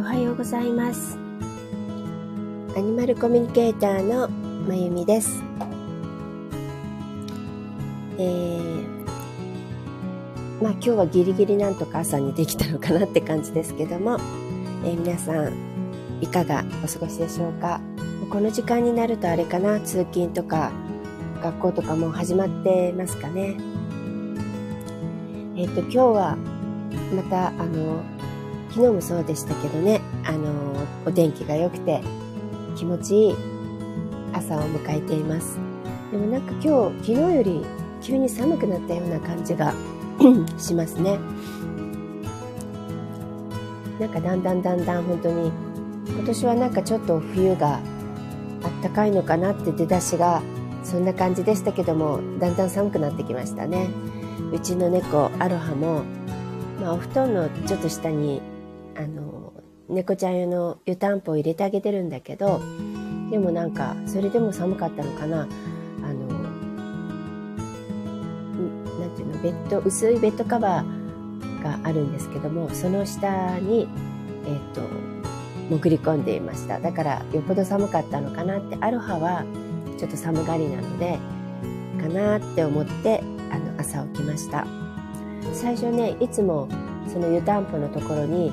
おはようございます。アニマルコミュニケーターのまゆみです。えー、まあ今日はギリギリなんとか朝にできたのかなって感じですけども、えー、皆さんいかがお過ごしでしょうか？この時間になるとあれかな？通勤とか学校とかも始まってますかね？えっ、ー、と今日はまたあの昨日もそうでしたけどね。あのお天気が良くて気持ちいい朝を迎えています。でもなんか今日昨日より急に寒くなったような感じが しますね。なんかだんだんだんだん本当に今年はなんかちょっと冬があったかいのかなって出だしがそんな感じでしたけどもだんだん寒くなってきましたね。うちの猫アロハも、まあ、お布団のちょっと下にあの猫ちゃん用の湯たんぽを入れてあげてるんだけどでもなんかそれでも寒かったのかな。あのなんていうのベッド薄いベッドカバーがあるんですけどもその下にえっ、と潜り込んでいました。だからよっぽど寒かったのかなってアロハはちょっと寒がりなのでかなって思ってあの朝起きました。最初ねいつもその湯たんぽのところに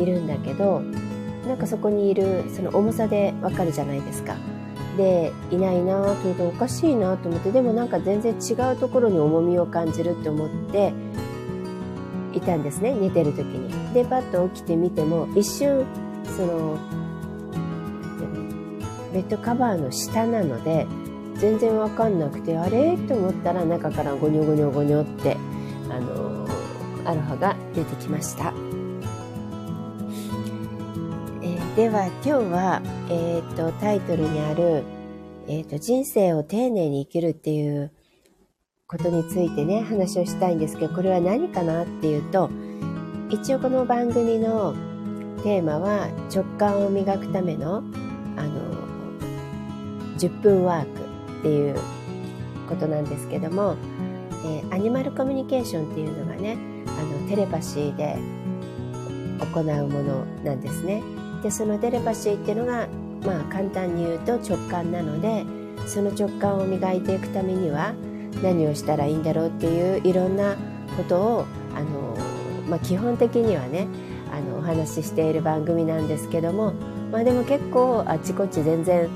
いるんだけどなんかそこにいるその重さでわかるじゃないですか。でいないなと思っておかしいなと思ってでもなんか全然違うところに重みを感じるって思っていたんですね寝てる時に。でパッと起きてみても一瞬そのベッドカバーの下なので全然わかんなくてあれ？と思ったら中からゴニョゴニョゴニョってあのアロハが出てきました。では今日は、えーと、タイトルにある、えーと「人生を丁寧に生きる」っていうことについてね話をしたいんですけどこれは何かなっていうと一応この番組のテーマは直感を磨くためのあの10分ワークっていうことなんですけども、えー、アニマルコミュニケーションっていうのがねあのテレパシーで行うものなんですね。でそのテレパシーっていうのがまあ簡単に言うと直感なのでその直感を磨いていくためには何をしたらいいんだろうっていういろんなことをあの、まあ、基本的にはねあのお話ししている番組なんですけども、まあ、でも結構あちこち全然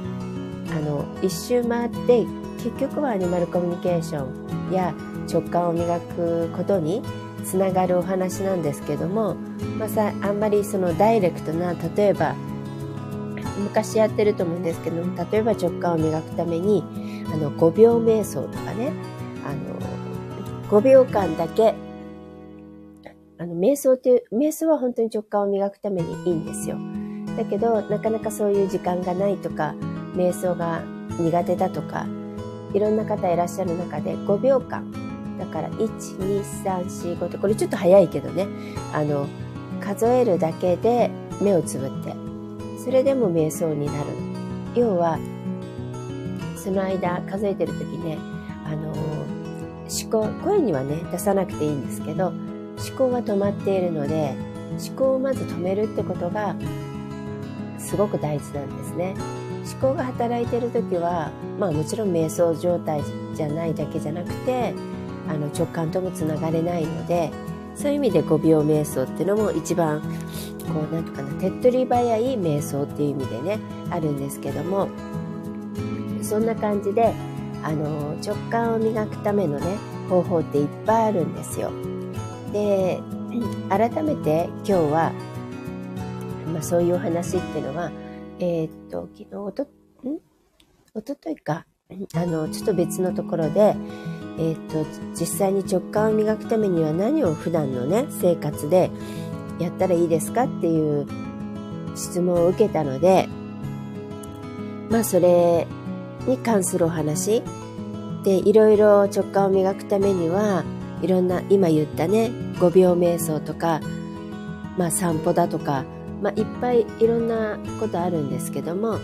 あの一周回って結局はアニマルコミュニケーションや直感を磨くことにつながるお話なんですけども、まあ、さあんまりそのダイレクトな例えば昔やってると思うんですけど例えば直感を磨くためにあの5秒瞑想とかねあの5秒間だけあの瞑想っていう瞑想は本当に直感を磨くためにいいんですよ。だけどなかなかそういう時間がないとか瞑想が苦手だとかいろんな方いらっしゃる中で5秒間だから12345ってこれちょっと早いけどね。あの数えるだけで目をつぶって。それでも瞑想になる要はその間数えてる時ねあの思考声にはね出さなくていいんですけど思考は止まっているので思考をまず止めるってことがすごく大事なんですね。思考が働いてる時はまあもちろん瞑想状態じゃないだけじゃなくてあの直感ともつながれないのでそういう意味で5秒瞑想っていうのも一番こうなんとかな手っ取り早い瞑想っていう意味でねあるんですけどもそんな感じであの直感を磨くためのね方法っていっぱいあるんですよ。で改めて今日は、まあ、そういうお話っていうのはえー、っと昨日おとん？おとといかあのちょっと別のところでえーと、実際に直感を磨くためには何を普段のね生活でやったらいいですかっていう質問を受けたのでまあそれに関するお話でいろいろ直感を磨くためにはいろんな今言ったね5秒瞑想とか、まあ、散歩だとか、まあ、いっぱいいろんなことあるんですけども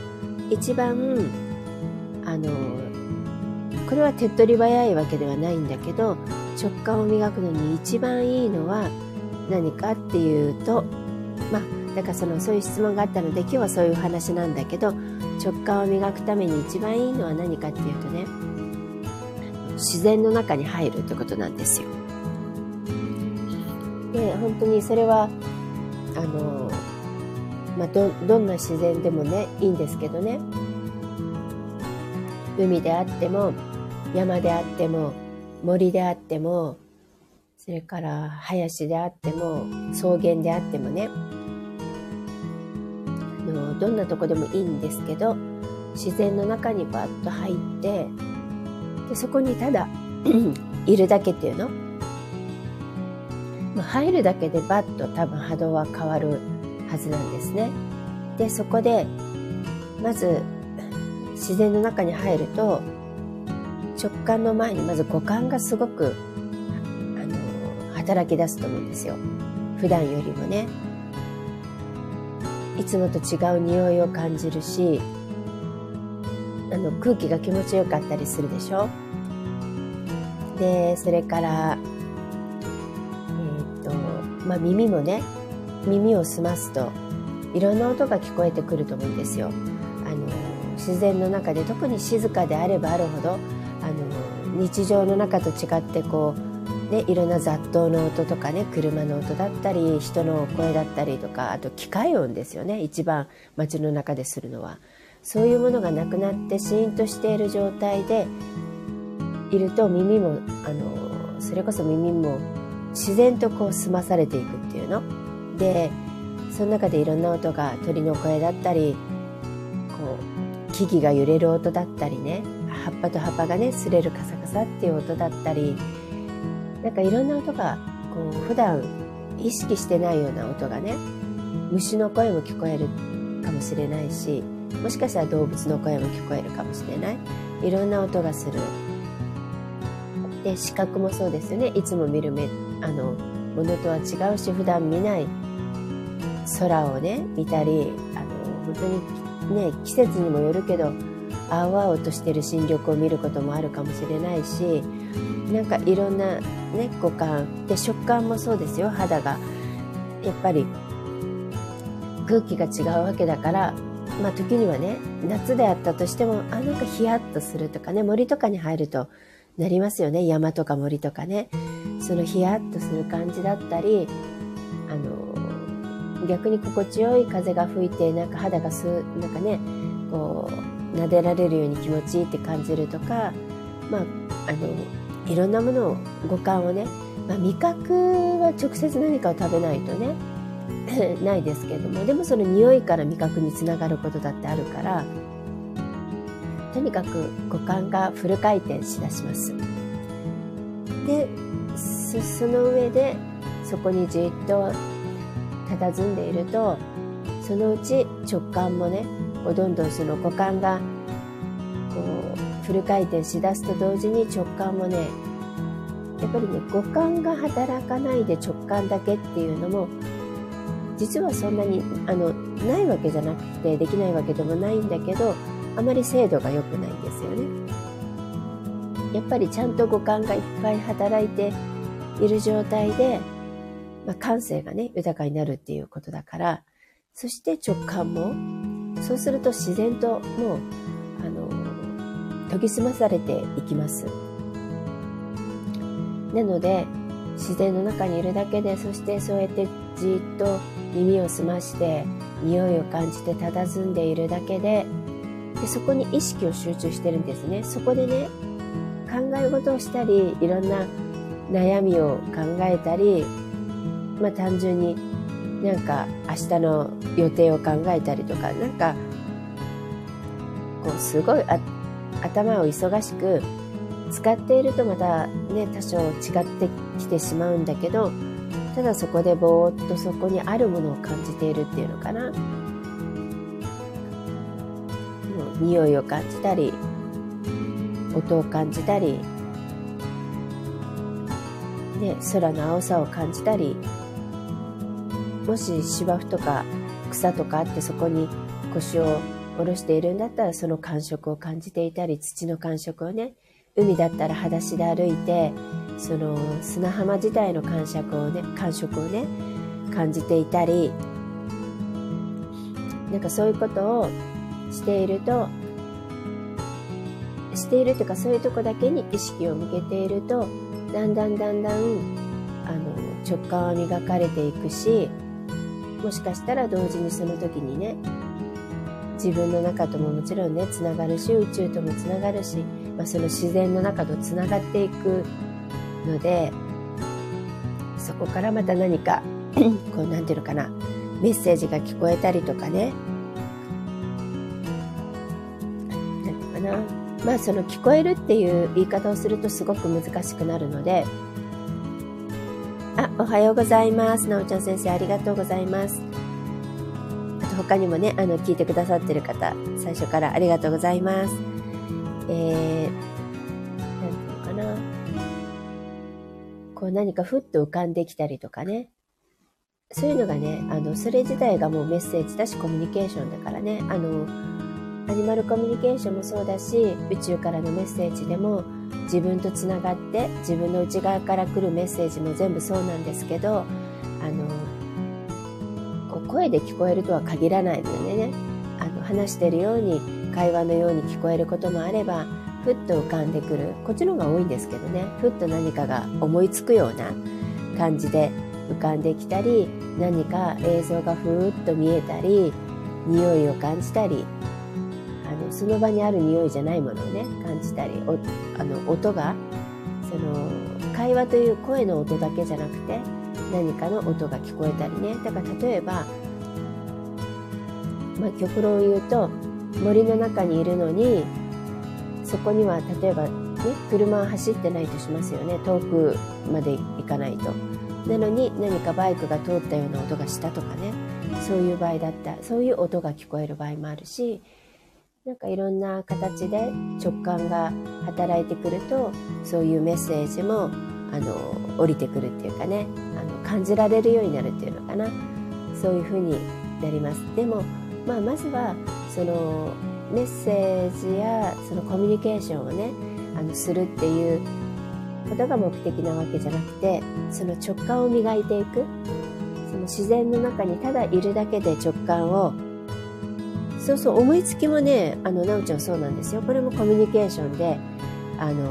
一番あのこれは手っ取り早いわけではないんだけど直感を磨くのに一番いいのは何かっていうとまあだからそのそういう質問があったので今日はそういう話なんだけど直感を磨くために一番いいのは何かっていうとね自然の中に入るってことなんですよ。で本当にそれはあの、まあ、どどんな自然でもねいいんですけどね海であっても山であっても森であってもそれから林であっても草原であってもね。あのどんなとこでもいいんですけど自然の中にバッと入ってでそこにただ いるだけっていうの、入るだけでバッと多分波動は変わるはずなんですね。でそこでまず自然の中に入ると直感の前にまず五感がすごくあの働き出すと思うんですよ。普段よりもね。いつもと違う匂いを感じるしあの空気が気持ちよかったりするでしょ？でそれからえー、っとまあ耳もね耳を澄ますといろんな音が聞こえてくると思うんですよ。あの自然の中で特に静かであればあるほど日常の中と違ってこう、ね、いろんな雑踏の音とかね車の音だったり人の声だったりとかあと機械音ですよね一番街の中でするのは。そういうものがなくなってシーンとしている状態でいると耳もあのそれこそ耳も自然とこう澄まされていくっていうのでその中でいろんな音が鳥の声だったりこう木々が揺れる音だったりね葉っぱと葉っぱがね擦れるカサカサっていう音だったりなんかいろんな音がこう普段意識してないような音がね虫の声も聞こえるかもしれないしもしかしたら動物の声も聞こえるかもしれない。いろんな音がする。で視覚もそうですよね。いつも見る目あのものとは違うし普段見ない空をね見たりあの本当にね季節にもよるけど青々としてる新緑を見ることもあるかもしれないしなんかいろんなね五感。で食感もそうですよ。肌が。やっぱり空気が違うわけだから。まあ時にはね夏であったとしてもあなんかヒヤッとするとかね森とかに入るとなりますよね。山とか森とかね。そのヒヤッとする感じだったりあの逆に心地よい風が吹いてなんか肌がすなんかねこう撫でられるように気持ちいいって感じるとかまああのいろんなものを五感をね、まあ、味覚は直接何かを食べないとね ないですけれどもでもその匂いから味覚につながることだってあるからとにかく五感がフル回転しだします。でその上でそこにじっと佇んでいるとそのうち直感もねこうどんどんその五感がこうフル回転しだすと同時に直感もねやっぱりね五感が働かないで直感だけっていうのも実はそんなにあのないわけじゃなくてできないわけでもないんだけどあまり精度が良くないんですよね。やっぱりちゃんと五感がいっぱい働いている状態で、まあ、感性がね豊かになるっていうことだからそして直感もそうすると自然ともうあの研ぎ澄まされていきます。なので自然の中にいるだけでそしてそうやってじっと耳を澄まして匂いを感じて佇んでいるだけででそこに意識を集中してるんですねそこでね考え事をしたりいろんな悩みを考えたりまあ単純になんか明日の予定を考えたりとかなんかこうすごい頭を忙しく使っているとまたね多少違ってきてしまうんだけどただそこでぼーっとそこにあるものを感じているっていうのかな。匂いを感じたり音を感じたり、ね、空の青さを感じたりもし芝生とか草とかあってそこに腰を下ろしているんだったらその感触を感じていたり土の感触をね海だったら裸足で歩いてその砂浜自体の感触をね感触をね感じていたりなんかそういうことをしているとしているというかそういうとこだけに意識を向けているとだんだんだんだんあの直感は磨かれていくしもしかしたら同時にその時にね自分の中とももちろんねつながるし宇宙ともつながるし、まあ、その自然の中とつながっていくのでそこからまた何か こうなんていうのかなメッセージが聞こえたりとかね。なんていうかな。まあその聞こえるっていう言い方をするとすごく難しくなるのであおはようございます。なおちゃん先生ありがとうございます。あと他にもねあの聞いてくださってる方最初からありがとうございます。えー、なんていうのかな。こう何かふっと浮かんできたりとかね。そういうのがね、あの、それ自体がもうメッセージだし、コミュニケーションだからね、あの、アニマルコミュニケーションもそうだし、宇宙からのメッセージでも、自分とつながって、自分の内側から来るメッセージも全部そうなんですけど、あの、こう声で聞こえるとは限らないのでね、あの、話してるように、会話のように聞こえることもあれば、ふっと浮かんでくる。こっちの方が多いんですけどね、ふっと何かが思いつくような感じで、浮かんできたり何か映像がふーっと見えたり匂いを感じたりあのその場にある匂いじゃないものをね感じたりあの音がその会話という声の音だけじゃなくて何かの音が聞こえたりね。だから例えば、まあ、極論を言うと森の中にいるのにそこには例えば、ね、車は走ってないとしますよね。遠くまで行かないと。なのに何かバイクが通ったような音がしたとかね。そういう場合だったそういう音が聞こえる場合もあるしなんかいろんな形で直感が働いてくるとそういうメッセージもあの降りてくるっていうかねあの感じられるようになるっていうのかな。そういうふうになります。でも、まあ、まずはそのメッセージやそのコミュニケーションをねあのするっていうことが目的なわけじゃなくてその直感を磨いていく。その自然の中にただいるだけで直感をそうそう思いつきもねあのなおちゃんそうなんですよ。これもコミュニケーションであの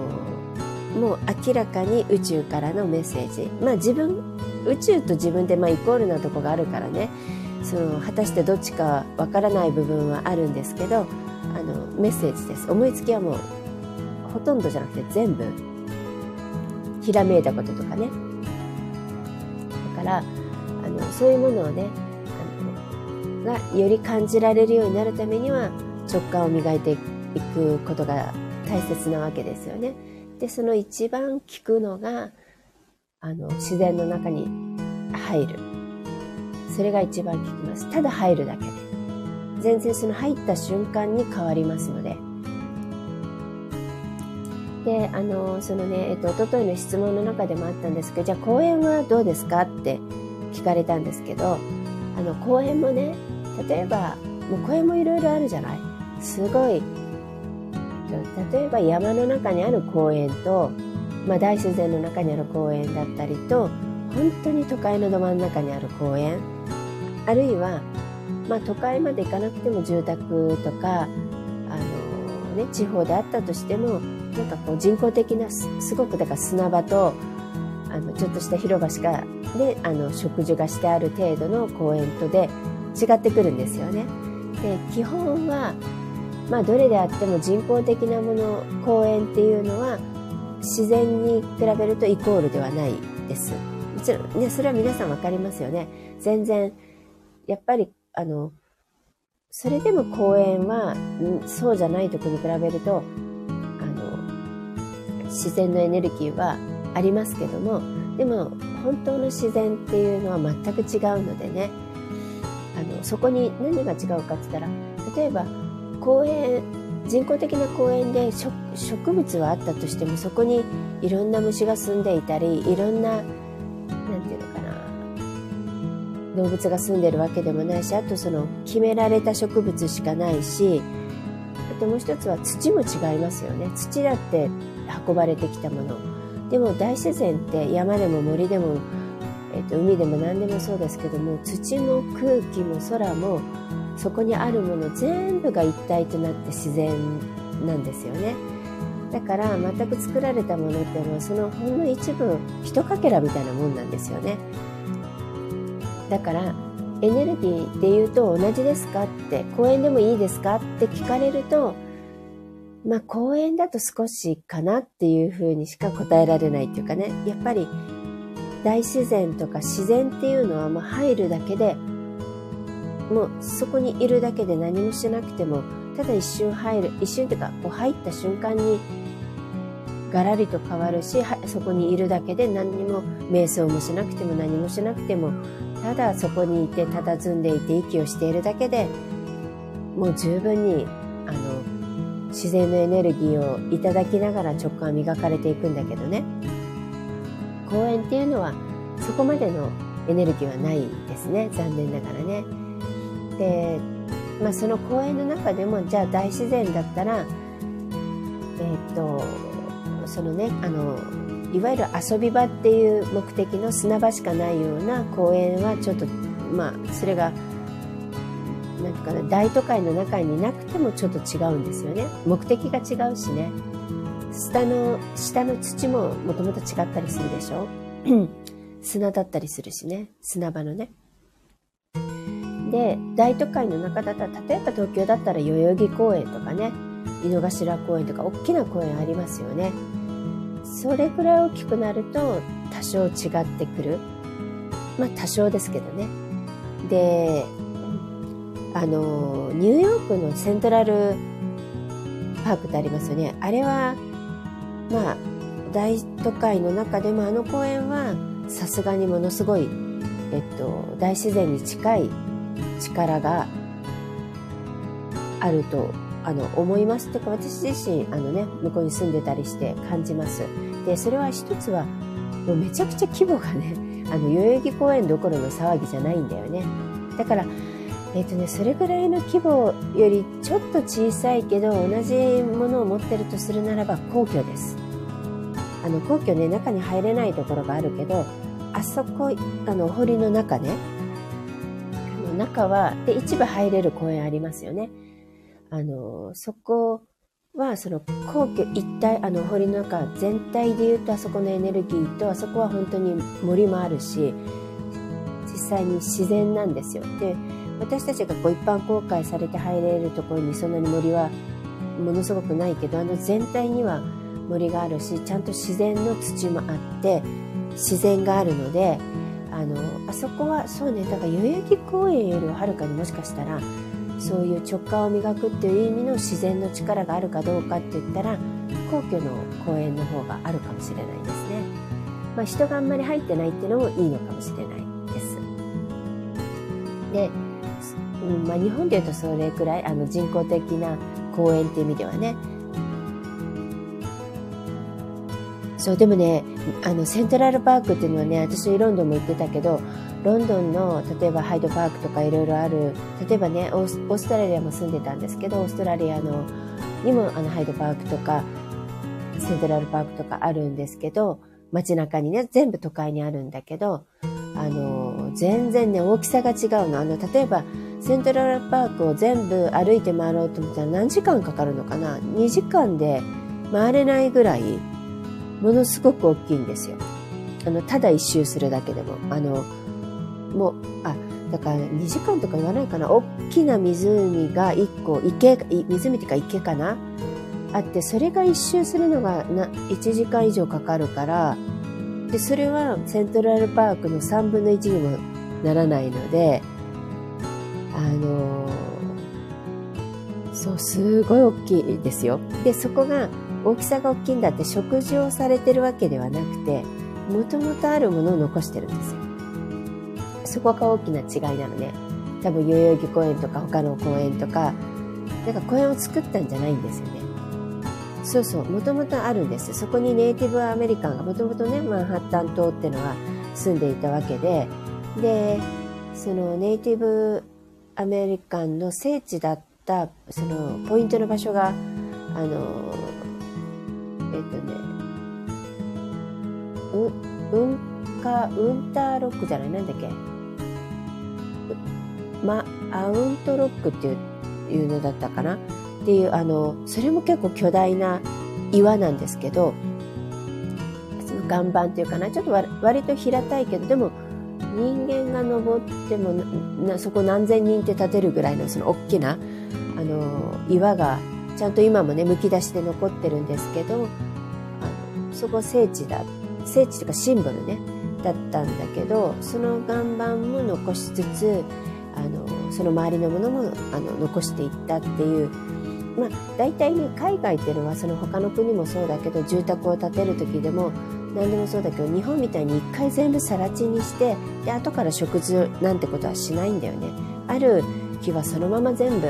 もう明らかに宇宙からのメッセージ。まあ自分宇宙と自分ってまあイコールなとこがあるからね。その果たしてどっちかわからない部分はあるんですけどあのメッセージです。思いつきはもうほとんどじゃなくて全部。ひらめいたこととかね。だからあのそういうものをねがより感じられるようになるためには直感を磨いていくことが大切なわけですよね。でその一番効くのがあの自然の中に入る。それが一番効きます。ただ入るだけで。全然その入った瞬間に変わりますので。であのそのね、えっと一昨日の質問の中でもあったんですけどじゃあ公演はどうですかって聞かれたんですけどあの公園もね例えばもう公園もいろいろあるじゃない？すごい。例えば山の中にある公園と、まあ、大自然の中にある公園だったりと本当に都会のど真ん中にある公園。あるいは、まあ、都会まで行かなくても住宅とかあの、ね、地方であったとしてもなんかこう人工的なすごくだから砂場とあのちょっとした広場しかであの植樹がしてある程度の公園とで違ってくるんですよね。で基本は、まあ、どれであっても人工的なもの公園っていうのは自然に比べるとイコールではないです。もちろんねそれは皆さん分かりますよね。全然やっぱりあのそれでも公園はそうじゃないとこに比べるとあの自然のエネルギーはありますけどもでも本当の自然っていうのは全く違うのでねあのそこに何が違うかって言ったら例えば公園人工的な公園で植物はあったとしてもそこにいろんな虫が住んでいたりいろんな何て言うのかな動物が住んでるわけでもないしあとその決められた植物しかないしあともう一つは土も違いますよね。土だって運ばれてきたもの。でも大自然って山でも森でも、えー、と海でも何でもそうですけども土も空気も空もそこにあるもの全部が一体となって自然なんですよね。だから全く作られたものってもうそのほんの一部一かけらみたいなもんなんですよね。だからエネルギーで言うと同じですかって公園でもいいですかって聞かれるとまあ公園だと少しかなっていうふうにしか答えられないっていうかね。やっぱり大自然とか自然っていうのはもう入るだけでもうそこにいるだけで何もしなくてもただ一瞬入る一瞬っていうかこう入った瞬間にガラリと変わるしそこにいるだけで何にも瞑想もしなくても何もしなくてもただそこにいて佇んでいて息をしているだけでもう十分にあの自然のエネルギーをいただきながら直感は磨かれていくんだけどね。公園っていうのはそこまでのエネルギーはないですね。残念ながらね。で、まあ、その公園の中でもじゃあ大自然だったらえっ、とそのねあのいわゆる遊び場っていう目的の砂場しかないような公園はちょっとまあそれがなんかな大都会の中になくてもちょっと違うんですよね。目的が違うしね。下の下の土ももともと違ったりするでしょ？砂だったりするしね。砂場のね。で大都会の中だったら例えば東京だったら代々木公園とかね。井の頭公園とか大きな公園ありますよね。それぐらい大きくなると多少違ってくる。まあ多少ですけどね。であのニューヨークのセントラルパークってありますよね。あれはまあ大都会の中でもあの公園はさすがにものすごい、えっと、大自然に近い力があるとあの思いますとか私自身あの、ね、向こうに住んでたりして感じます。でそれは一つはもうめちゃくちゃ規模がねあの代々木公園どころの騒ぎじゃないんだよね。だからえっ、とね、それぐらいの規模よりちょっと小さいけど同じものを持ってるとするならば皇居です。あの皇居ね中に入れないところがあるけどあそこあのお堀の中ね中は、で、一部入れる公園ありますよね。あの、そこは、その皇居一体、あの、堀の中全体で言うと、あそこのエネルギーと、あそこは本当に森もあるし、実際に自然なんですよ。で、私たちがこう一般公開されて入れるところにそんなに森はものすごくないけど、あの全体には森があるし、ちゃんと自然の土もあって、自然があるので、あのあそこはそうねだから代々木公園よりははるかにもしかしたらそういう直感を磨くっていう意味の自然の力があるかどうかって言ったら皇居の公園の方があるかもしれないですね。まあ、人があんまり入ってないっていうのもいいのかもしれないです。で、うんまあ、日本でいうとそれくらいあの人工的な公園っていう意味ではね。そうでもねあのセントラルパークっていうのはね私ロンドンも行ってたけどロンドンの例えばハイドパークとかいろいろある例えばねオーストラリアも住んでたんですけどオーストラリアのにもあのハイドパークとかセントラルパークとかあるんですけど街中にね全部都会にあるんだけどあの全然ね大きさが違うの。あの例えばセントラルパークを全部歩いて回ろうと思ったら何時間かかるのかな？2時間で回れないぐらいものすごく大きいんですよ。あの、ただ一周するだけでも。あの、もう、あ、だから2時間とか言わないかな？大きな湖が1個、池、湖っていうか池かな？あって、それが一周するのがな1時間以上かかるから、で、それはセントラルパークの3分の1にもならないので、あのそう、すごい大きいですよ。で、そこが大きさが大きいんだって食事をされてるわけではなくてもともとあるものを残してるんですよ。そこが大きな違いなのね。多分代々木公園とか他の公園とかなんか公園を作ったんじゃないんですよね。そうそう。もともとあるんです。そこにネイティブアメリカンがもともとねマンハッタン島っていうのは住んでいたわけで。でそのネイティブアメリカンの聖地だったそのポイントの場所があのえっ、とね、う、うんか、ウンターロックじゃない？なんだっけ？ま、アウントロックっていうのだったかな？っていうあのそれも結構巨大な岩なんですけどその岩盤っていうかな？ちょっと割と平たいけどでも人間が登ってもなそこ何千人って立てるぐらいのその大きなあの岩がちゃんと今もねむき出しで残ってるんですけどあのそこ聖地だ。聖地というかシンボルねだったんだけどその岩盤も残しつつあのその周りのものもあの残していったっていうまあ大体ね海外っていうのはその他の国もそうだけど住宅を建てる時でも何でもそうだけど日本みたいに一回全部更地にしてで後から食事なんてことはしないんだよね。ある木はそのまま全部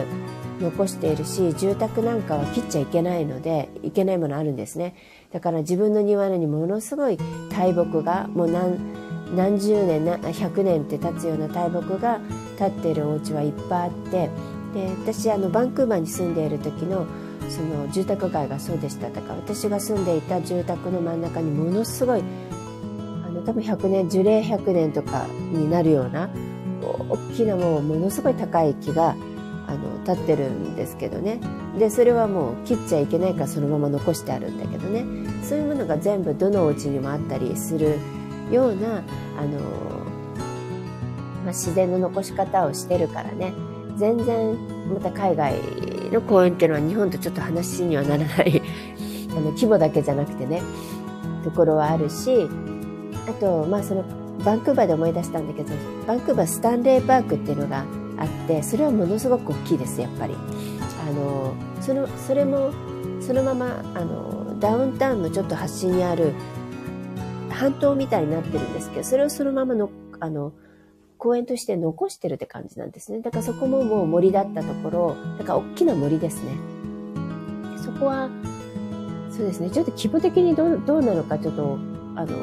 残しているし住宅なんかは切っちゃいけないのでいけないものあるんですね。だから自分の庭にものすごい大木がもう何何十年な100年って経つような大木が建っているお家はいっぱいあって。で私あのバンクーバーに住んでいる時のその住宅街がそうでしただから私が住んでいた住宅の真ん中にものすごいあの多分100年樹齢100年とかになるような大きなもうものすごい高い木があの立ってるんですけどね。でそれはもう切っちゃいけないからそのまま残してあるんだけどね。そういうものが全部どのお家にもあったりするようなあの、まあ、自然の残し方をしてるからね。全然また海外の公園っていうのは日本とちょっと話にはならない あの規模だけじゃなくてねところはあるしあとまあそのバンクーバーで思い出したんだけどバンクーバースタンレーパークっていうのがあってそれはものすごく大きいですやっぱり。あのそのそれもそのままあのダウンタウンのちょっと端にある半島みたいになってるんですけどそれをそのままのあの公園として残してるって感じなんですね。だからそこももう森だったところだから大きな森ですね。そこはそうですね。ちょっと規模的にどうどうなのかちょっとあの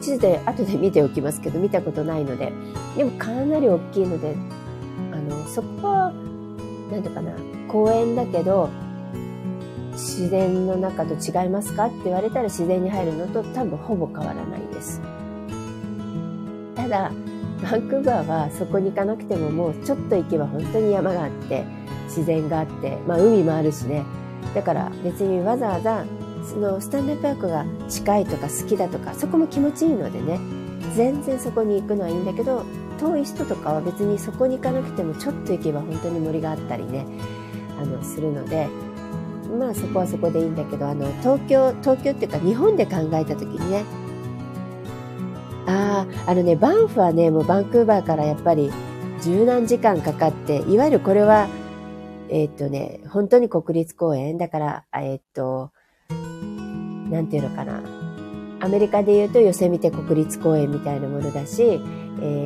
地図で後で見ておきますけど見たことないので。でもかなり大きいのであのそこは何ていうかな公園だけど自然の中と違いますか？って言われたら自然に入るのと多分ほぼ変わらないです。ただバンクーバーはそこに行かなくてももうちょっと行けば本当に山があって自然があって、まあ、海もあるしね。だから別にわざわざそのスタンレーパークが近いとか好きだとかそこも気持ちいいのでね。全然そこに行くのはいいんだけど遠い人とかは別にそこに行かなくてもちょっと行けば本当に森があったりねあのするのでまあそこはそこでいいんだけどあの東京東京っていうか日本で考えた時にねあああのねバンフはねもうバンクーバーからやっぱり十何時間かかっていわゆるこれはえー、っとね本当に国立公園だからえー、っとなんていうのかなアメリカで言うとヨセミテ国立公園みたいなものだし、え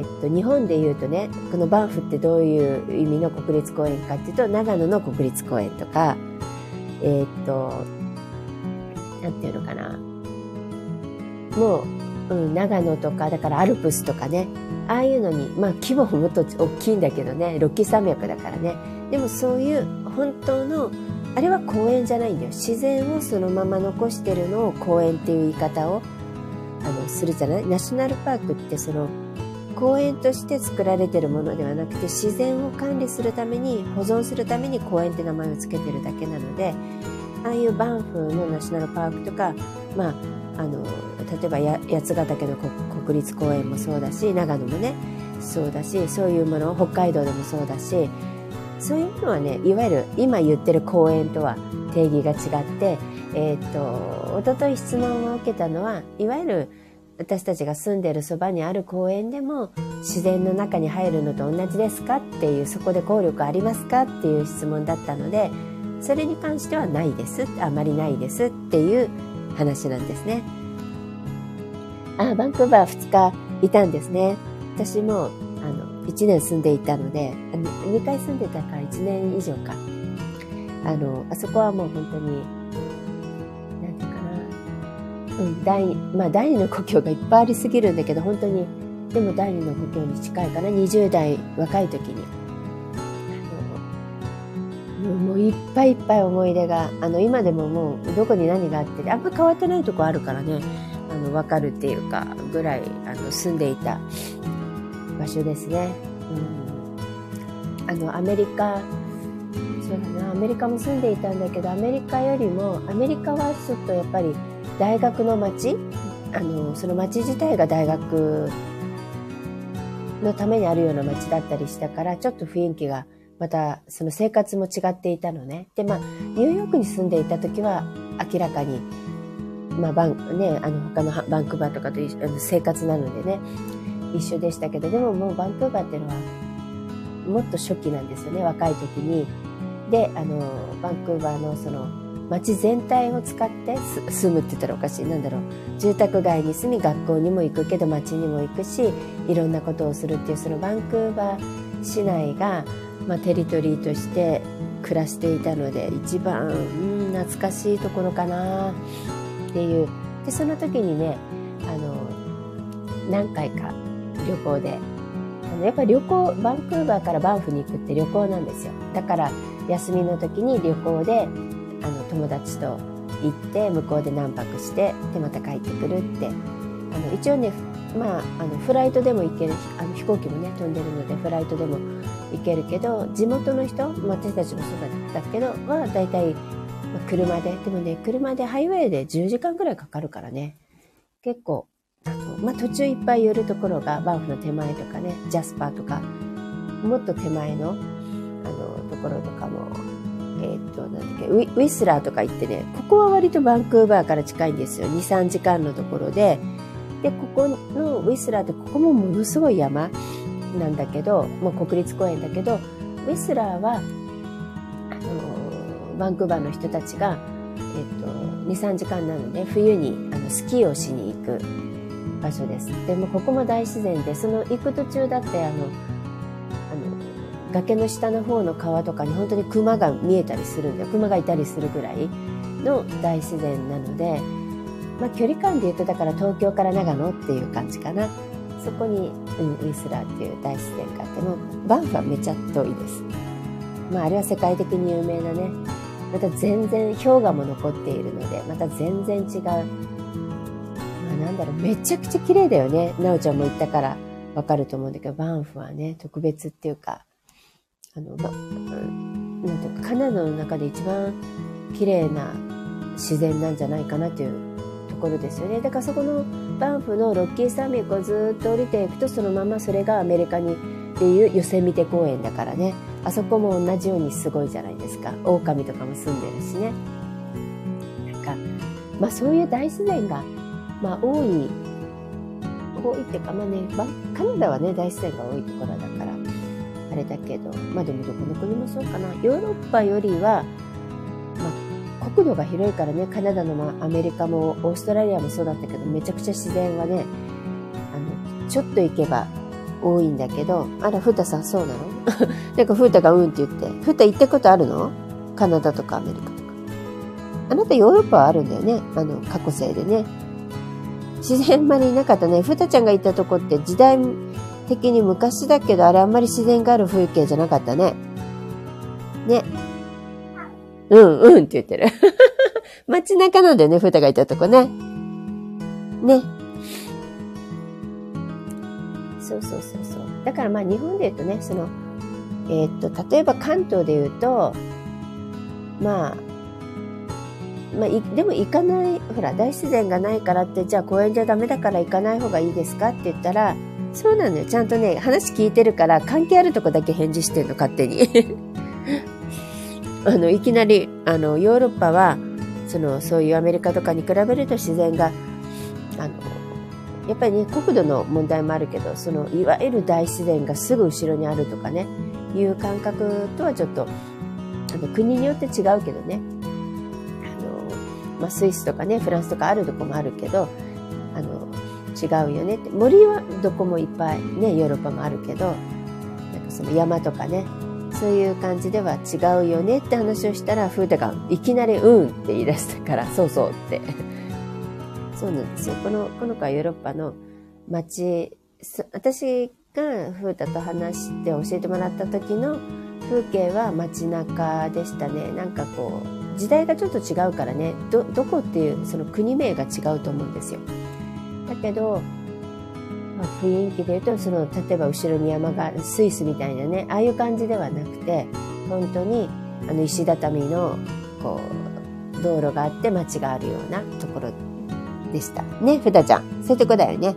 ー、っと日本で言うとねこのバンフってどういう意味の国立公園かっていうと長野の国立公園とかえー、っとなんていうのかなもううん、長野とかだからアルプスとかね。ああいうのにまあ規模ももっと大きいんだけどね。ロッキー山脈だからね。でもそういう本当のあれは公園じゃないんだよ。自然をそのまま残してるのを公園っていう言い方をあのするじゃない？ナショナルパークってその公園として作られてるものではなくて自然を管理するために保存するために公園って名前を付けてるだけなのでああいうバンフのナショナルパークとかまああの例えば八ヶ岳の国立公園もそうだし長野もねそうだしそういうもの北海道でもそうだしそういうのはねいわゆる今言ってる公園とは定義が違って、えー、っと一昨日質問を受けたのはいわゆる私たちが住んでるそばにある公園でも自然の中に入るのと同じですかっていうそこで効力ありますかっていう質問だったのでそれに関してはないですあまりないですっていう話なんですね。あ、バンクーバー2日いたんですね。私もあの1年住んでいたので、2回住んでたから1年以上か。あの、あそこはもう本当に、なんていうかな。うん、第、まあ第二の故郷がいっぱいありすぎるんだけど、本当に、でも第二の故郷に近いかな。20代若い時に。もういっぱいいっぱい思い出があの今でももうどこに何があってあんま変わってないとこあるからねの分かるっていうかぐらいあの住んでいた場所ですね。うんあのアメリカそうだなアメリカも住んでいたんだけどアメリカよりもアメリカはちょっとやっぱり大学の街あのその街自体が大学のためにあるような街だったりしたからちょっと雰囲気がまたその生活も違っていたのねでまあニューヨークに住んでいた時は明らかにまあバンねあの他のバンクーバーとかと生活なのでね一緒でしたけどでももうバンクーバーっていうのはもっと初期なんですよね若い時に。であのバンクーバーのその街全体を使って住むって言ったらおかしい。なんだろう。住宅街に住み学校にも行くけど街にも行くしいろんなことをするっていうそのバンクーバー市内が、まあ、テリトリーとして暮らしていたので一番、うん、懐かしいところかな。っていう。でその時にねあの何回か旅行で。あのやっぱり旅行バンクーバーからバンフに行くって旅行なんですよ。だから休みの時に旅行であの友達と行って向こうで何泊してでまた帰ってくるって。あの一応ねまあ、あのフライトでも行けるあの飛行機もね飛んでるのでフライトでも行けるけど地元の人、まあ、私たちもそうだったけどは大体、まあ、車ででもね車でハイウェイで10時間ぐらいかかるからね結構あの、まあ、途中いっぱい寄るところがバンフの手前とかねジャスパーとかもっと手前のあのところとかもえー、っと、なんだっけウィ、スラーとか行ってね、ここは割とバンクーバーから近いんですよ。2、3時間のところで。で、ここのウィスラーって、ここもものすごい山なんだけど、もう国立公園だけど、ウィスラーは、バンクーバーの人たちが、えっと、2、3時間なので、冬にあのスキーをしに行く場所です。でもここも大自然で、その行く途中だって、あのあの、崖の下の方の川とかに本当に熊が見えたりするんだよ。熊がいたりするぐらいの大自然なので、まあ、距離感で言うとだから東京から長野っていう感じかな。そこに、うん、ウィスラーっていう大自然があってもバンフはめちゃ遠いです、まあ、あれは世界的に有名なねまた全然氷河も残っているのでまた全然違うまあなんだろうめちゃくちゃ綺麗だよねなおちゃんも言ったからわかると思うんだけどバンフはね特別っていうかあの、ま、なんていうか、カナダの中で一番綺麗な自然なんじゃないかなというところですよね。だからそこのバンフのロッキー山脈をずっと降りていくと、そのままそれがアメリカにっていうヨセミテ公園だからね。あそこも同じようにすごいじゃないですか。狼とかも住んでるしね。なんか、まあそういう大自然が、まあ多い、多いっていうか、まあね、カナダはね、大自然が多いところだから、あれだけど、まあでもどこの国もそうかな。ヨーロッパよりは、まあ、国土が広いからね、カナダの、まあ、アメリカもオーストラリアもそうだったけど、めちゃくちゃ自然はね、あの、ちょっと行けば多いんだけど、あら、ふうたさんそうなの？なんかふうたがうんって言って、ふうた行ったことあるの？カナダとかアメリカとか。あなたヨーロッパはあるんだよね？あの、過去生でね。自然まりいなかったね。ふうたちゃんが行ったとこって時代的に昔だけど、あれあんまり自然がある風景じゃなかったね。ね。うんうんって言ってる。街中なんだよね、ふうたがいたとこね。ね。そうそうそうそう。だからまあ日本で言うとね、その、えー、っと、例えば関東で言うと、まあ、まあ、でも行かない、ほら、大自然がないからって、じゃあ公園じゃダメだから行かない方がいいですかって言ったら、そうなのよ。ちゃんとね、話聞いてるから関係あるとこだけ返事してんの、勝手に。あの、いきなり、あの、ヨーロッパは、その、そういうアメリカとかに比べると自然が、あの、やっぱりね、国土の問題もあるけど、その、いわゆる大自然がすぐ後ろにあるとかね、いう感覚とはちょっと、あの、国によって違うけどね、あの、まあ、スイスとかね、フランスとかあるとこもあるけど、あの、違うよねって。森はどこもいっぱいねヨーロッパもあるけどなんかその山とかねそういう感じでは違うよねって話をしたらフータがいきなり「うん」って言い出したから「そうそう」ってそうなんですよ。このこの子はヨーロッパの街私がフータと話して教えてもらった時の風景は街中でしたね。なんかこう時代がちょっと違うからね。どどこっていうその国名が違うと思うんですよ。だけどまあ、雰囲気で言うとその例えば後ろに山があるスイスみたいなねああいう感じではなくて本当にあの石畳のこう道路があって街があるようなところでした。ねふだちゃん。そういうとこだよね。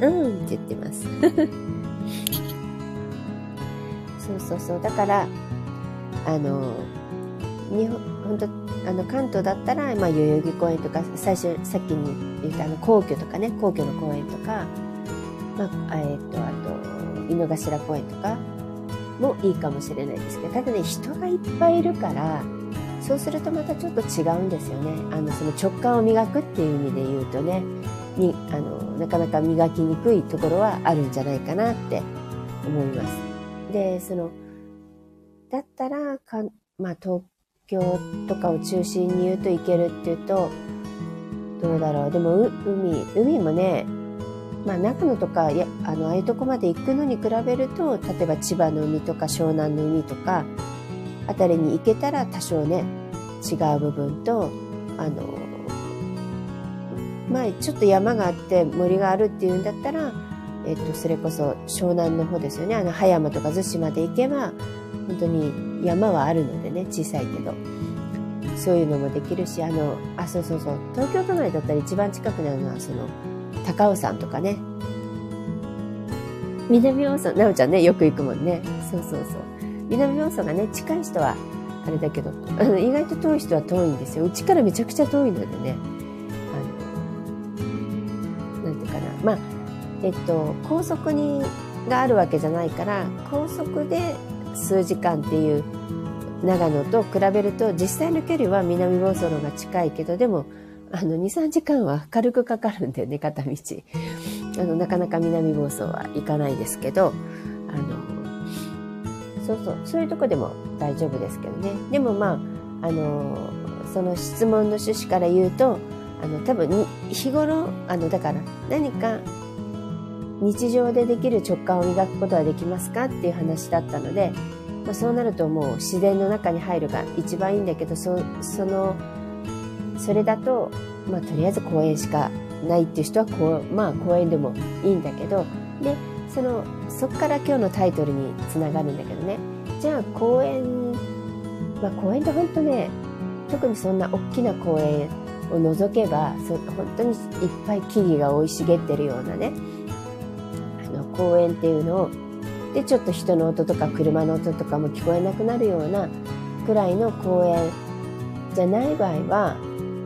うん。って言ってます。そうそうそう。だからあの日本本当あの関東だったら、まあ、代々木公園とか最初さっきに言ったあの皇居とかね皇居の公園とか、まあえー、とあと井の頭公園とかもいいかもしれないですけどただね人がいっぱいいるからそうするとまたちょっと違うんですよね。あのその直感を磨くっていう意味で言うとね。にあのなかなか磨きにくいところはあるんじゃないかなって思います。でそのだったらか、まあ、東京とかを中心に言うと行けるっていうとどうだろう。でも海海もねまあ、長野とかやあのああいうとこまで行くのに比べると例えば千葉の海とか湘南の海とかあたりに行けたら多少ね違う部分とあのまあちょっと山があって森があるっていうんだったら、えっと、それこそ湘南の方ですよねあの葉山とか逗子まで行けば本当に山はあるのでね小さいけどそういうのもできるしあのあそうそうそう東京都内だったら一番近くなるのはその高尾山とかね南大沢、なおちゃんね、よく行くもんね。そうそうそう。南大沢がね、近い人はあれだけど、あの意外と遠い人は遠いんですよ。うちからめちゃくちゃ遠いのでね。あの、なんていうかな。まあ、えっと、高速に、があるわけじゃないから、高速で数時間っていう長野と比べると、実際の距離は南房総のが近いけど、でも、あの、2、3時間は軽くかかるんだよね、片道。あの、なかなか南房総は行かないですけど、そうそう、そういうとこでも大丈夫ですけどね。でもまあ、あの、その質問の趣旨から言うと、あの、多分、日頃、あの、だから何か日常でできる直感を磨くことはできますかっていう話だったので、まあ、そうなるともう自然の中に入るが一番いいんだけど、そその、それだと、まあ、とりあえず公園しかないっていう人はこう、まあ、公園でもいいんだけどでそのそこから今日のタイトルにつながるんだけどね。じゃあ公園、まあ、公園って本当ね特にそんな大きな公園を除けばそ本当にいっぱい木々が生い茂ってるようなねあの公園っていうのをでちょっと人の音とか車の音とかも聞こえなくなるようなくらいの公園じゃない場合は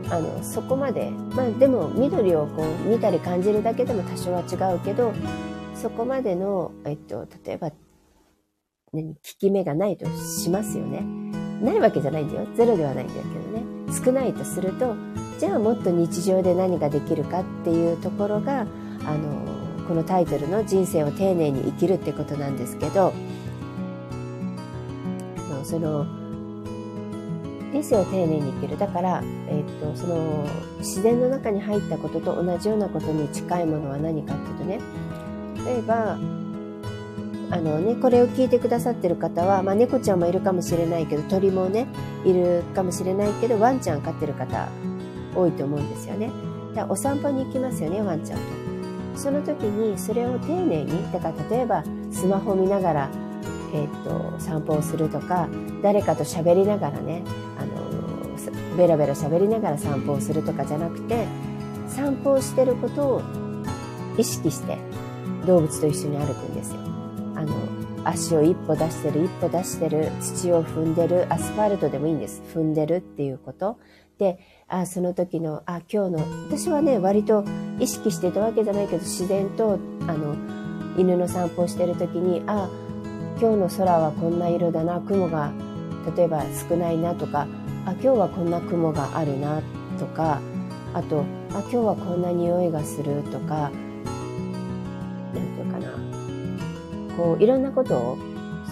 あのそこまで、まあ、でも緑をこう見たり感じるだけでも多少は違うけどそこまでの、えっと、例えば何効き目がないとしますよね。ないわけじゃないんだよ。ゼロではないんだけどね。少ないとすると、じゃあもっと日常で何ができるかっていうところが、あの、このタイトルの人生を丁寧に生きるってことなんですけど、その、人生を丁寧に生きる。だから、えっと、その、自然の中に入ったことと同じようなことに近いものは何かっていうとね、例えば、あのね、これを聞いてくださってる方は、まあ、猫ちゃんもいるかもしれないけど、鳥もね、いるかもしれないけど、ワンちゃん飼ってる方、多いと思うんですよね。だからお散歩に行きますよね、ワンちゃんと。その時に、それを丁寧に、だから例えば、スマホ見ながら、えー、っと、散歩をするとか、誰かと喋りながらねあの、ベラベラ喋りながら散歩をするとかじゃなくて散歩をしてることを意識して動物と一緒に歩くんですよ。あの足を一歩出してる一歩出してる土を踏んでるアスファルトでもいいんです踏んでるっていうことであその時のあ今日の私はね割と意識してたわけじゃないけど自然とあの犬の散歩をしてる時にあ今日の空はこんな色だな雲が例えば少ないなとかあ今日はこんな雲があるなとかあとあ今日はこんな匂いがするとか何て言うかな。こういろんなことを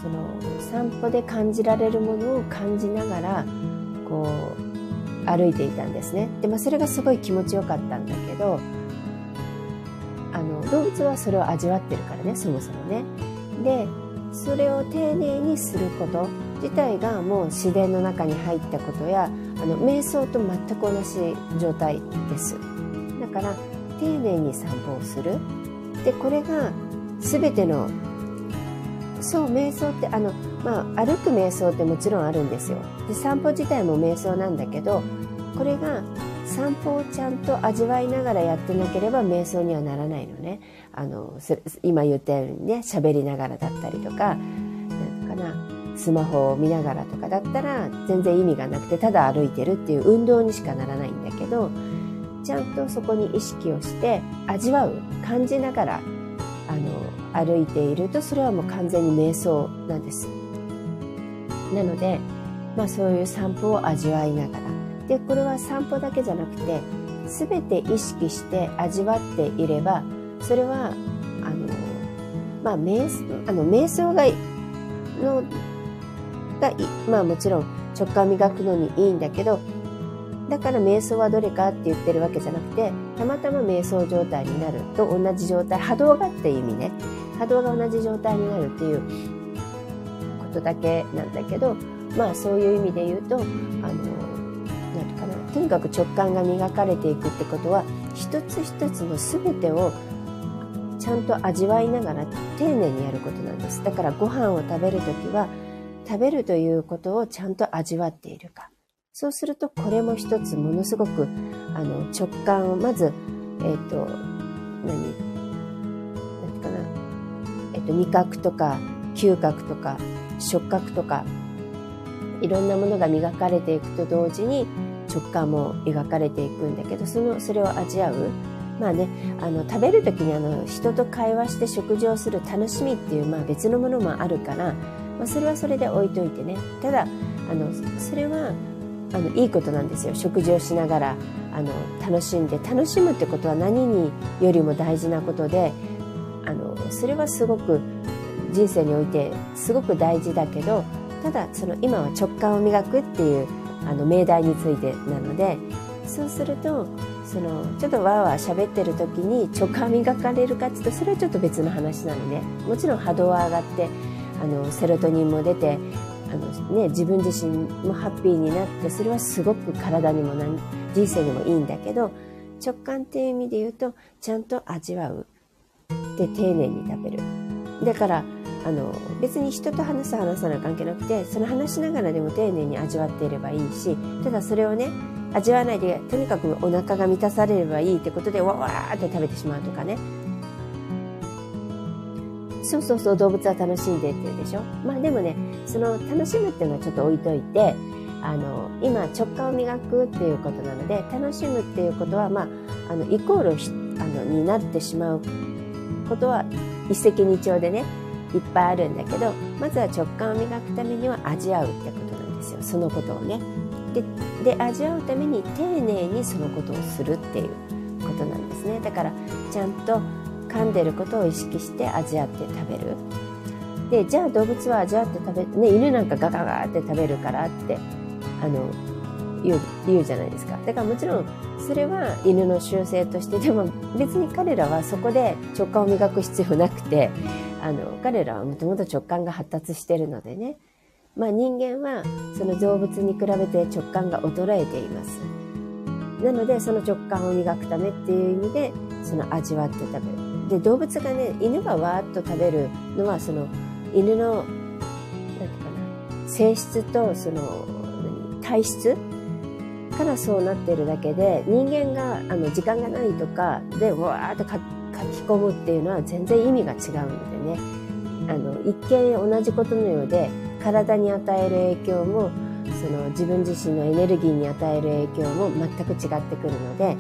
その散歩で感じられるものを感じながらこう歩いていたんですね。で、まあ、それがすごい気持ちよかったんだけどあの動物はそれを味わってるからねそもそもね。でそれを丁寧にすること自体がもう自然の中に入ったことやあの瞑想と全く同じ状態です。だから丁寧に散歩をする。でこれが全てのそう瞑想ってあの、まあ、歩く瞑想ってもちろんあるんですよ。で散歩自体も瞑想なんだけどこれが散歩をちゃんと味わいながらやってなければ瞑想にはならないのね。あの今言ったようにね喋りながらだったりとかなんかなスマホを見ながらとかだったら全然意味がなくてただ歩いてるっていう運動にしかならないんだけどちゃんとそこに意識をして味わう感じながらあの歩いているとそれはもう完全に瞑想なんです。なので、まあ、そういう散歩を味わいながらでこれは散歩だけじゃなくて全て意識して味わっていればそれはあの、まあ、瞑あの瞑想がのがまあもちろん直感磨くのにいいんだけどだから瞑想はどれかって言ってるわけじゃなくてたまたま瞑想状態になると同じ状態波動がっていう意味ね。波動が同じ状態になるっていうことだけなんだけどまあそういう意味で言うとあの何かなとにかく直感が磨かれていくってことは一つ一つの全てをちゃんと味わいながら丁寧にやることなんです。だからご飯を食べる時は食べるということをちゃんと味わっているか。そうするとこれも一つものすごくあの直感をまずえっ、ー、と何？何かな？えっ、ー、と味覚とか嗅覚とか触覚とかいろんなものが磨かれていくと同時に直感も描かれていくんだけどそのそれを味わう。まあねあの食べる時にあの人と会話して食事をする楽しみっていう、まあ、別のものもあるから、まあ、それはそれで置いといてね。ただあのそれはあのいいことなんですよ。食事をしながらあの楽しんで楽しむってことは何によりも大事なことであのそれはすごく人生においてすごく大事だけどただその今は直感を磨くっていうあの命題についてなのでそうするとそのちょっとわーわー喋ってる時に直感磨かれるかっていうとそれはちょっと別の話なのでもちろん波動は上がってあのセロトニンも出てあの、ね、自分自身もハッピーになってそれはすごく体にも人生にもいいんだけど直感っていう意味で言うとちゃんと味わうで丁寧に食べる。だからあの別に人と話す話さない関係なくてその話しながらでも丁寧に味わっていればいいしただそれをね味わわないでとにかくお腹が満たされればいいってことでわわーって食べてしまうとかね。そうそうそう動物は楽しんでって言うでしょ？まあでもねその楽しむっていうのはちょっと置いといてあの今直感を磨くっていうことなので楽しむっていうことはまああのイコールあのになってしまうことは一石二鳥でねいっぱいあるんだけどまずは直感を磨くためには味わうってことなんですよ。そのことをね。でで味わうために丁寧にそのことをするっていうことなんですね。だからちゃんと噛んでることを意識して味わって食べるでじゃあ動物は味わって食べね犬なんかガガガって食べるからってあの言う言うじゃないですかだからもちろんそれは犬の習性としてでも 別に彼らはそこで直感を磨く必要なくてあの彼らはもともと直感が発達してるのでねまあ、人間はその動物に比べて直感が衰えています。なのでその直感を磨くためっていう意味でその味わって食べる。で動物がね犬がわーっと食べるのはその犬の何て言うかな性質とその体質からそうなってるだけで人間があの時間がないとかでわーっと書き込むっていうのは全然意味が違うのでね。あの一見同じことのようで体に与える影響もその自分自身のエネルギーに与える影響も全く違ってくるので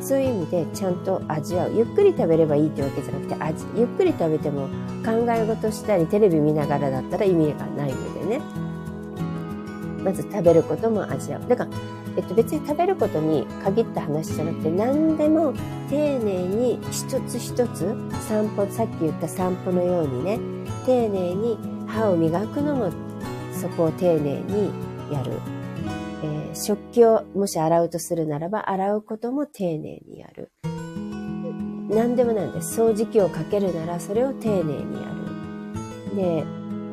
そういう意味でちゃんと味わうゆっくり食べればいいってわけじゃなくて味ゆっくり食べても考え事したりテレビ見ながらだったら意味がないのでね。まず食べることも味わう。だから、えっと、別に食べることに限った話じゃなくて何でも丁寧に一つ一つ散歩さっき言った散歩のようにね丁寧に歯を磨くのもそこを丁寧にやる、ー、食器をもし洗うとするならば洗うことも丁寧にやる。何でもなんです。掃除機をかけるならそれを丁寧にやる。で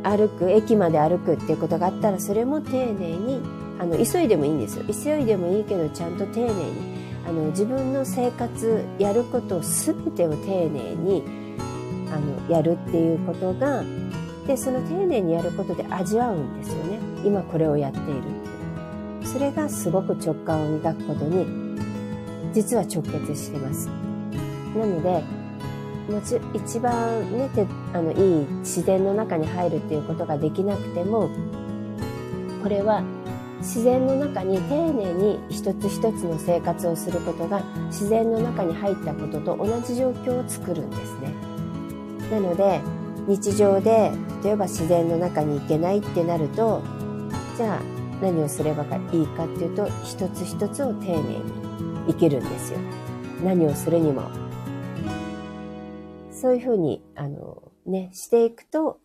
歩く駅まで歩くっていうことがあったらそれも丁寧にあの急いでもいいんですよ。急いでもいいけどちゃんと丁寧に。あの自分の生活やること全てを丁寧にあのやるっていうことがでその丁寧にやることで味わうんですよね。今これをやっているそれがすごく直感を磨くことに実は直結してます。なのでもち一番ねてあのいい自然の中に入るっていうことができなくてもこれは自然の中に丁寧に一つ一つの生活をすることが自然の中に入ったことと同じ状況を作るんですね。なので日常で例えば自然の中に行けないってなるとじゃあ何をすればいいかっていうと一つ一つを丁寧に生きるんですよ。何をするにも。そういうふうにあのねしていくと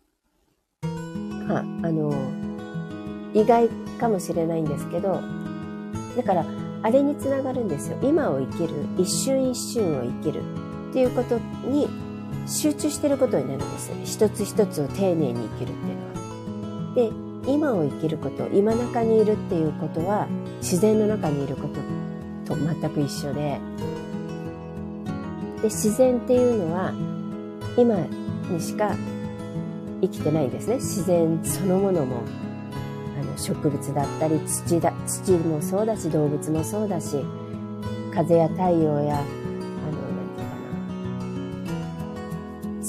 ああの意外かもしれないんですけどだからあれにつながるんですよ。今を生きる一瞬一瞬を生きるっていうことに集中してることになるんです。一つ一つを丁寧に生きるっていうのは。で今を生きること今中にいるっていうことは自然の中にいることと全く一緒で。で自然っていうのは今にしか生きてないんですね。自然そのものも。あの植物だったり土だ土もそうだし動物もそうだし風や太陽や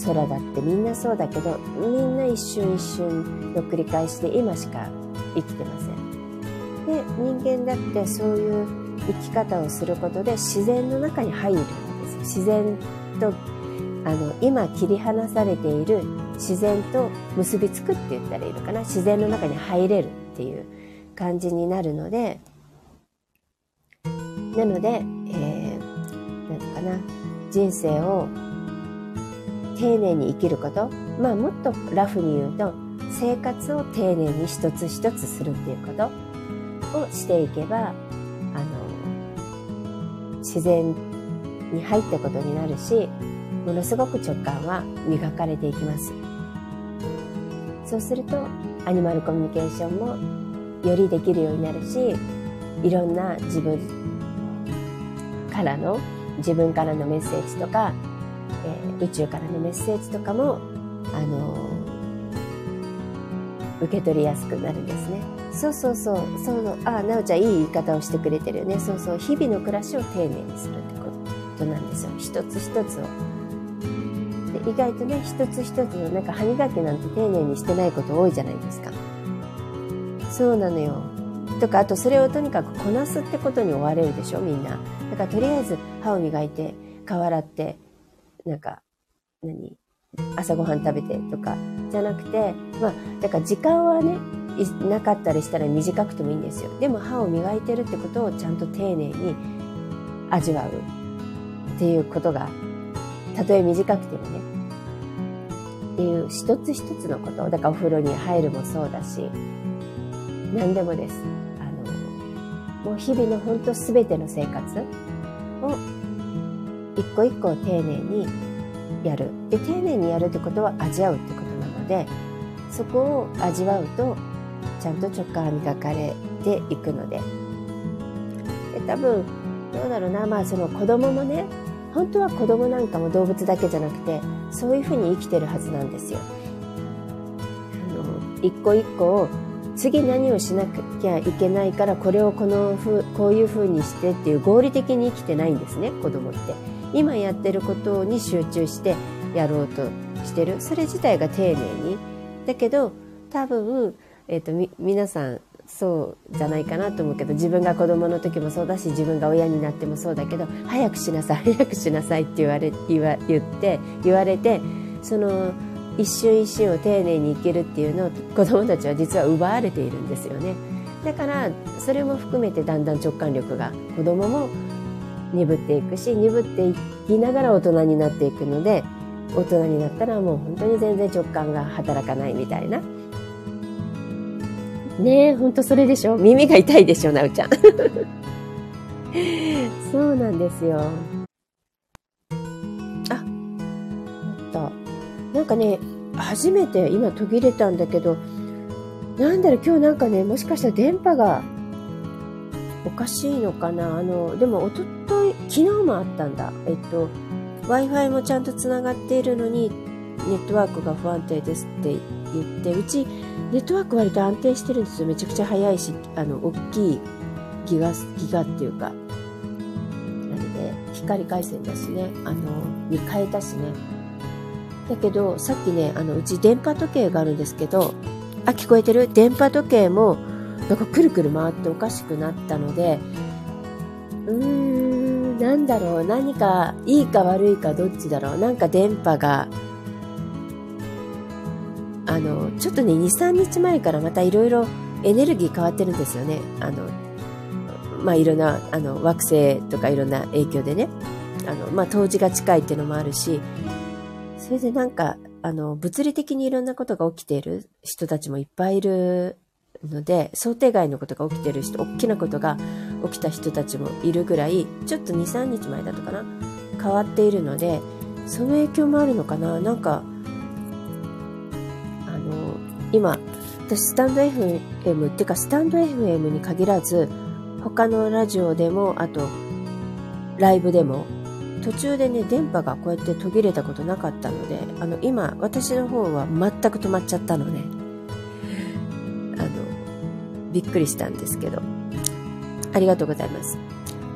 空だってみんなそうだけどみんな一瞬一瞬の繰り返しで今しか生きてません。で人間だってそういう生き方をすることで自然の中に入るんです自然とあの今切り離されている自然と結びつくって言ったらいいのかな。自然の中に入れるっていう感じになるのでなので何、えー、なんかな。人生を丁寧に生きること。まあもっとラフに言うと生活を丁寧に一つ一つするっていうこと。をしていけばあの自然に入ったことになるしものすごく直感は磨かれていきます。そうするとアニマルコミュニケーションもよりできるようになるしいろんな自分からの自分からのメッセージとかえ、宇宙からのメッセージとかも、あの、受け取りやすくなるんですね。そうそうそう、その、あ、なおちゃんいい言い方をしてくれてるよね。そうそう、日々の暮らしを丁寧にするってことなんですよ。一つ一つを。で意外とね、一つ一つの、なんか歯磨きなんて丁寧にしてないこと多いじゃないですか。そうなのよ。とか、あとそれをとにかくこなすってことに追われるでしょ、みんな。だからとりあえず歯を磨いて、顔洗って、なんか、何？朝ごはん食べてとか、じゃなくて、まあ、だから時間はね、なかったりしたら短くてもいいんですよ。でも歯を磨いてるってことをちゃんと丁寧に味わうっていうことが、たとえ短くてもね、っていう一つ一つのこと、だからお風呂に入るもそうだし、何でもです。あの、もう日々の本当全ての生活を個一個を丁寧にやるで丁寧にやるってことは味わうってことなのでそこを味わうとちゃんと直感が磨かれていくのでで多分どうだろうなまあその子供もね本当は子供なんかも動物だけじゃなくてそういうふうに生きてるはずなんですよ。あの一個一個を次何をしなきゃいけないからこれをこのふこういうふうにしてっていう合理的に生きてないんですね子供って。今やってることに集中してやろうとしてる。それ自体が丁寧に。だけど多分、えーと、み皆さんそうじゃないかなと思うけど自分が子供の時もそうだし自分が親になってもそうだけど早くしなさい早くしなさいって言われ言わ言って言われてその一瞬一瞬を丁寧に生きるっていうのを子供たちは実は奪われているんですよね。だからそれも含めてだんだん直感力が子供も鈍っていくし鈍っていきながら大人になっていくので大人になったらもう本当に全然直感が働かないみたいな。ねえほんとそれでしょ？耳が痛いでしょなおちゃん。そうなんですよ。あっとなんかね初めて今途切れたんだけどなんだろう今日なんかねもしかしたら電波がおかしいのかな。あの、でも、おととい、昨日もあったんだ。えっと、Wi-Fi もちゃんとつながっているのに、ネットワークが不安定ですって言って、うち、ネットワーク割と安定してるんですよ。めちゃくちゃ速いし、あの、大きいギガ、ギガっていうか。なので、光回線だしね、あの、に変えたしね。だけど、さっきね、あの、うち電波時計があるんですけど、あ、聞こえてる？電波時計も、なんかくるくる回っておかしくなったので、うーん、なんだろう、何かいいか悪いかどっちだろう。なんか電波が、あの、ちょっとね、2、3日前からまたいろいろエネルギー変わってるんですよね。あの、まあ、いろんな、あの、惑星とかいろんな影響でね。あの、まあ、冬至が近いっていうのもあるし、それでなんか、あの、物理的にいろんなことが起きている人たちもいっぱいいるので、想定外のことが起きてる人、大きなことが起きた人たちもいるぐらい、ちょっと2、3日前だったかな変わっているので、その影響もあるのかななんか、あの、今、私スタンド FM っていうかスタンド FM に限らず、他のラジオでも、あと、ライブでも、途中でね、電波がこうやって途切れたことなかったので、あの、今、私の方は全く止まっちゃったのね。びっくりしたんですけど。ありがとうございます。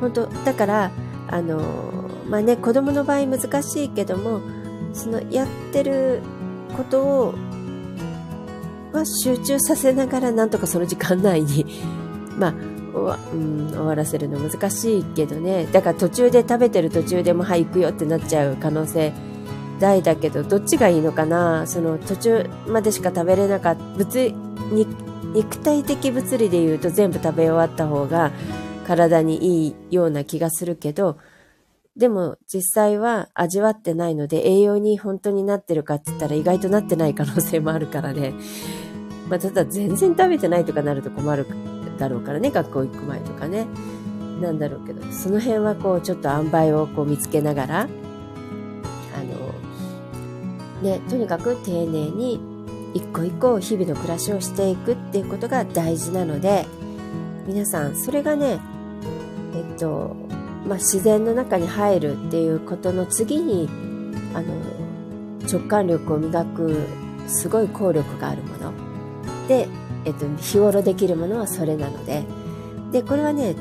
本当だから、あの、まあね、子供の場合難しいけども、そのやってることを、は集中させながらなんとかその時間内に、まあ、うん、終わらせるの難しいけどね。だから途中で食べてる途中でも、はい、行くよってなっちゃう可能性大だけど、どっちがいいのかなその途中までしか食べれなかった、物に肉体的物理で言うと全部食べ終わった方が体にいいような気がするけど、でも実際は味わってないので栄養に本当になってるかって言ったら意外となってない可能性もあるからね。まあ、ただ全然食べてないとかなると困るだろうからね、学校行く前とかね。なんだろうけど、その辺はこうちょっと塩梅をこう見つけながら、あの、ね、とにかく丁寧に一個一個日々の暮らしをしていくっていうことが大事なので皆さんそれがねえっとまあ、自然の中に入るっていうことの次にあの直感力を磨くすごい効力があるもの。で、えっと、日頃できるものはそれなので。でこれはね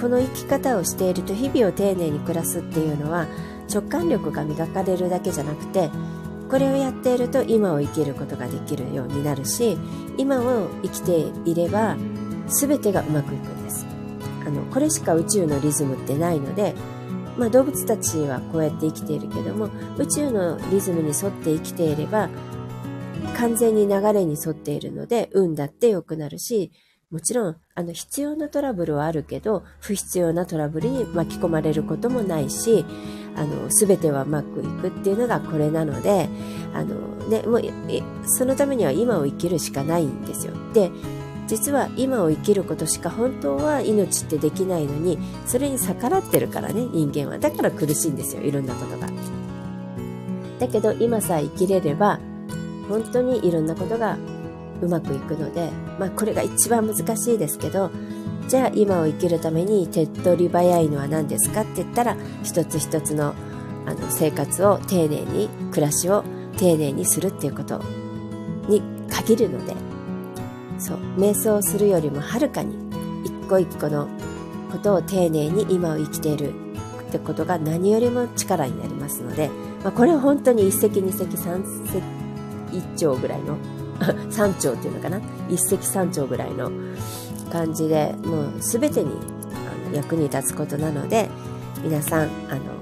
この生き方をしていると日々を丁寧に暮らすっていうのは直感力が磨かれるだけじゃなくてこれをやっていると今を生きることができるようになるし今を生きていれば全てがうまくいくんです。あのこれしか宇宙のリズムってないので、まあ、動物たちはこうやって生きているけども宇宙のリズムに沿って生きていれば完全に流れに沿っているので運だって良くなるしもちろんあの必要なトラブルはあるけど不必要なトラブルに巻き込まれることもないしあの全てはうまくいくっていうのがこれなのであの、ね、もうそのためには今を生きるしかないんですよ。で実は今を生きることしか本当は命ってできないのにそれに逆らってるからね人間はだから苦しいんですよいろんなことがだけど今さえ生きれれば本当にいろんなことがうまくいくのでまあこれが一番難しいですけどじゃあ今を生きるために手っ取り早いのは何ですかって言ったら一つ一つのあの生活を丁寧に暮らしを丁寧にするっていうことに限るのでそう瞑想するよりもはるかに一個一個のことを丁寧に今を生きているってことが何よりも力になりますので、まあ、これは本当に一石二石三石一鳥ぐらいの 三鳥っていうのかな？一石三鳥ぐらいの感じでもう全てに役に立つことなので皆さんあの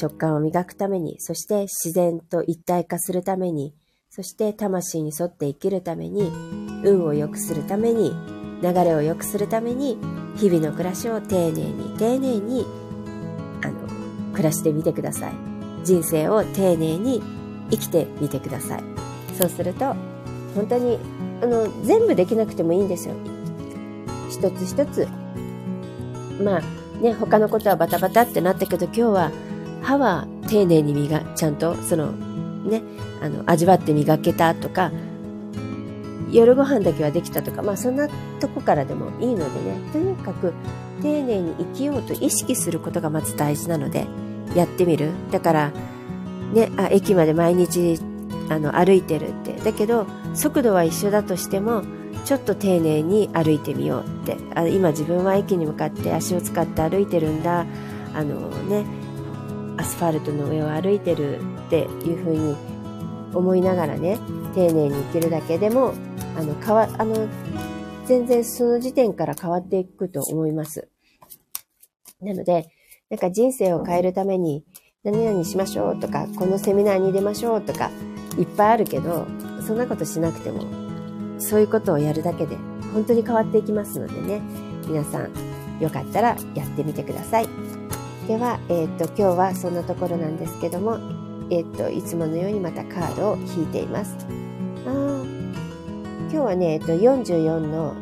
直感を磨くためにそして自然と一体化するためにそして魂に沿って生きるために運を良くするために流れを良くするために日々の暮らしを丁寧に丁寧にあの暮らしてみてください。人生を丁寧に生きてみてください。そうすると本当にあの全部できなくてもいいんですよ。一つ一つまあね他のことはバタバタってなったけど今日は歯は丁寧に磨ちゃんとそのねあの味わって磨けたとか夜ご飯だけはできたとか、まあそんなとこからでもいいのでね、とにかく丁寧に生きようと意識することがまず大事なので、やってみる。だから、ね、あ、駅まで毎日、あの、歩いてるって。だけど、速度は一緒だとしても、ちょっと丁寧に歩いてみようって。あ今自分は駅に向かって足を使って歩いてるんだ。あのねアスファルトの上を歩いてるっていう風に思いながらね丁寧に生きるだけでもあの変わあの全然その時点から変わっていくと思います。なのでなんか人生を変えるために何々しましょうとかこのセミナーに出ましょうとかいっぱいあるけどそんなことしなくてもそういうことをやるだけで本当に変わっていきますのでね。皆さんよかったらやってみてください。では、えーと、今日はそんなところなんですけども、えーと、いつものようにまたカードを引いています。あ今日はね、えーと、44の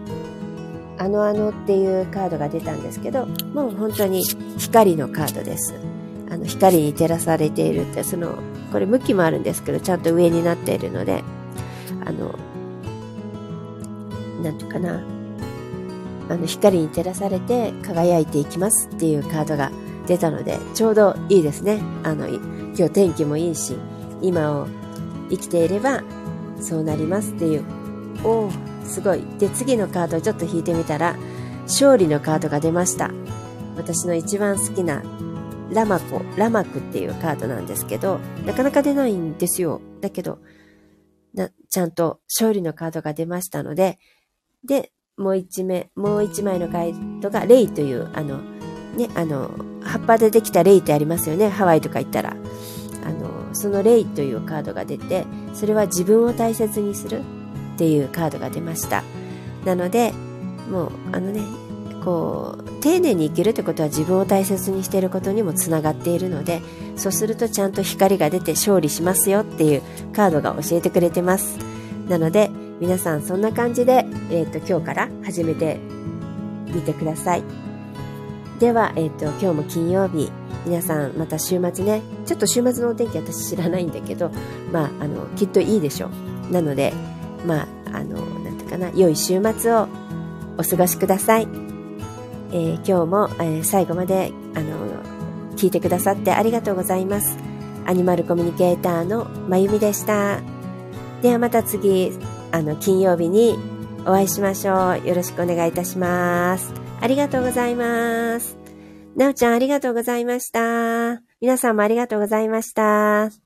あのあのっていうカードが出たんですけどもう本当に光のカードです。あの光に照らされているってそのこれ向きもあるんですけどちゃんと上になっているのであのなんていうかな、あの、光に照らされて輝いていきますっていうカードが出たので、ちょうどいいですね。あの、今日天気もいいし、今を生きていればそうなりますっていう。おお、すごい。で、次のカードをちょっと引いてみたら、勝利のカードが出ました。私の一番好きなラマコ、ラマクっていうカードなんですけど、なかなか出ないんですよ。だけど、なちゃんと勝利のカードが出ましたので、で、もう一目、もう一枚のカードがレイという、あの、ね、あの、葉っぱでできたレイってありますよね。ハワイとか行ったら。あの、そのレイというカードが出て、それは自分を大切にするっていうカードが出ました。なので、もう、あのね、こう、丁寧に生きるってことは自分を大切にしていることにもつながっているので、そうするとちゃんと光が出て勝利しますよっていうカードが教えてくれてます。なので、皆さんそんな感じで、えっ、ー、と、今日から始めてみてください。では、えっ、ー、と、今日も金曜日、皆さんまた週末ね、ちょっと週末のお天気私知らないんだけど、まあ、あの、きっといいでしょう。なので、まあ、あの、なんていうかな、良い週末をお過ごしください。えー、今日も、えー、最後まで、あの、聞いてくださってありがとうございます。アニマルコミュニケーターのまゆみでした。ではまた次、あの、金曜日にお会いしましょう。よろしくお願いいたします。ありがとうございます。なおちゃんありがとうございました。皆さんもありがとうございました。